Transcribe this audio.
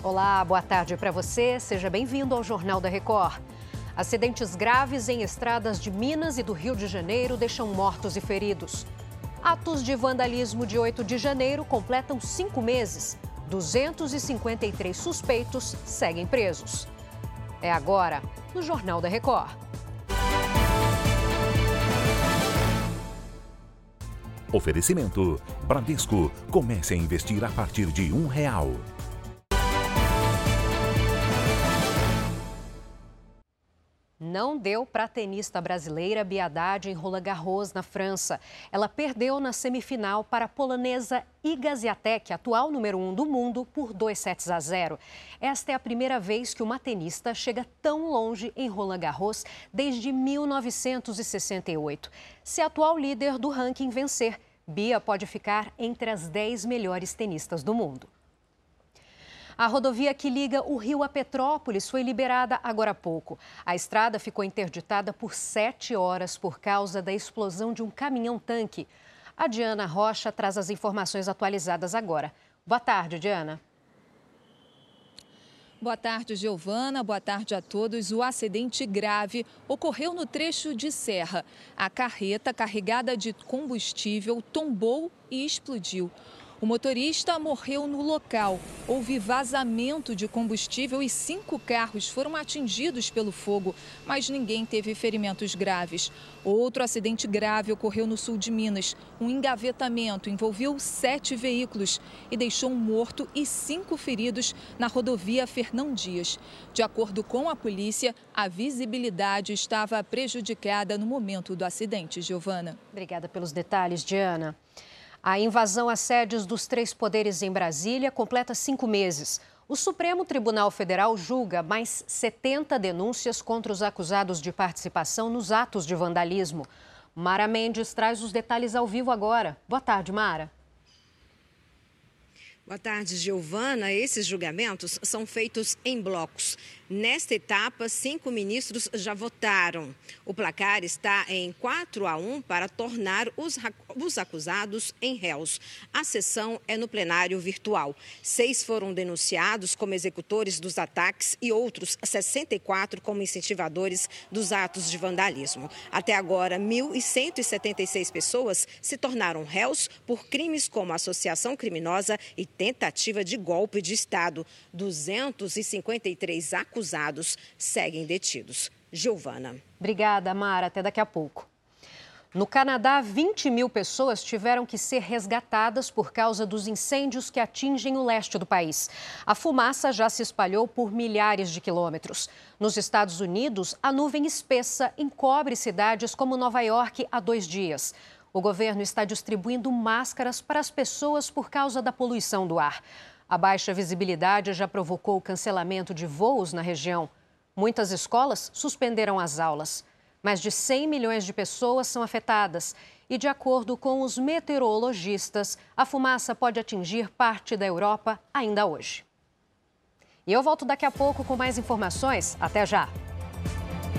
Olá, boa tarde para você. Seja bem-vindo ao Jornal da Record. Acidentes graves em estradas de Minas e do Rio de Janeiro deixam mortos e feridos. Atos de vandalismo de 8 de janeiro completam cinco meses. 253 suspeitos seguem presos. É agora, no Jornal da Record. Oferecimento: Bradesco. Comece a investir a partir de um real. Não deu para a tenista brasileira Biadade em Roland Garros, na França. Ela perdeu na semifinal para a polonesa Iga Swiatek, atual número um do mundo, por 2 sets a 0. Esta é a primeira vez que uma tenista chega tão longe em Roland Garros desde 1968. Se a atual líder do ranking vencer, Bia pode ficar entre as 10 melhores tenistas do mundo. A rodovia que liga o Rio a Petrópolis foi liberada agora há pouco. A estrada ficou interditada por sete horas por causa da explosão de um caminhão-tanque. A Diana Rocha traz as informações atualizadas agora. Boa tarde, Diana. Boa tarde, Giovana. Boa tarde a todos. O acidente grave ocorreu no trecho de serra. A carreta carregada de combustível tombou e explodiu. O motorista morreu no local. Houve vazamento de combustível e cinco carros foram atingidos pelo fogo, mas ninguém teve ferimentos graves. Outro acidente grave ocorreu no sul de Minas. Um engavetamento envolveu sete veículos e deixou um morto e cinco feridos na rodovia Fernão Dias. De acordo com a polícia, a visibilidade estava prejudicada no momento do acidente. Giovana. Obrigada pelos detalhes, Diana. A invasão às sedes dos três poderes em Brasília completa cinco meses. O Supremo Tribunal Federal julga mais 70 denúncias contra os acusados de participação nos atos de vandalismo. Mara Mendes traz os detalhes ao vivo agora. Boa tarde, Mara. Boa tarde, Giovana. Esses julgamentos são feitos em blocos. Nesta etapa, cinco ministros já votaram. O placar está em 4 a 1 para tornar os, os acusados em réus. A sessão é no plenário virtual. Seis foram denunciados como executores dos ataques e outros 64 como incentivadores dos atos de vandalismo. Até agora, 1.176 pessoas se tornaram réus por crimes como associação criminosa e tentativa de golpe de Estado. 253 acusados seguem detidos. Giovana. Obrigada, Mara. Até daqui a pouco. No Canadá, 20 mil pessoas tiveram que ser resgatadas por causa dos incêndios que atingem o leste do país. A fumaça já se espalhou por milhares de quilômetros. Nos Estados Unidos, a nuvem espessa encobre cidades como Nova York há dois dias. O governo está distribuindo máscaras para as pessoas por causa da poluição do ar. A baixa visibilidade já provocou o cancelamento de voos na região. Muitas escolas suspenderam as aulas. Mais de 100 milhões de pessoas são afetadas. E, de acordo com os meteorologistas, a fumaça pode atingir parte da Europa ainda hoje. E eu volto daqui a pouco com mais informações. Até já!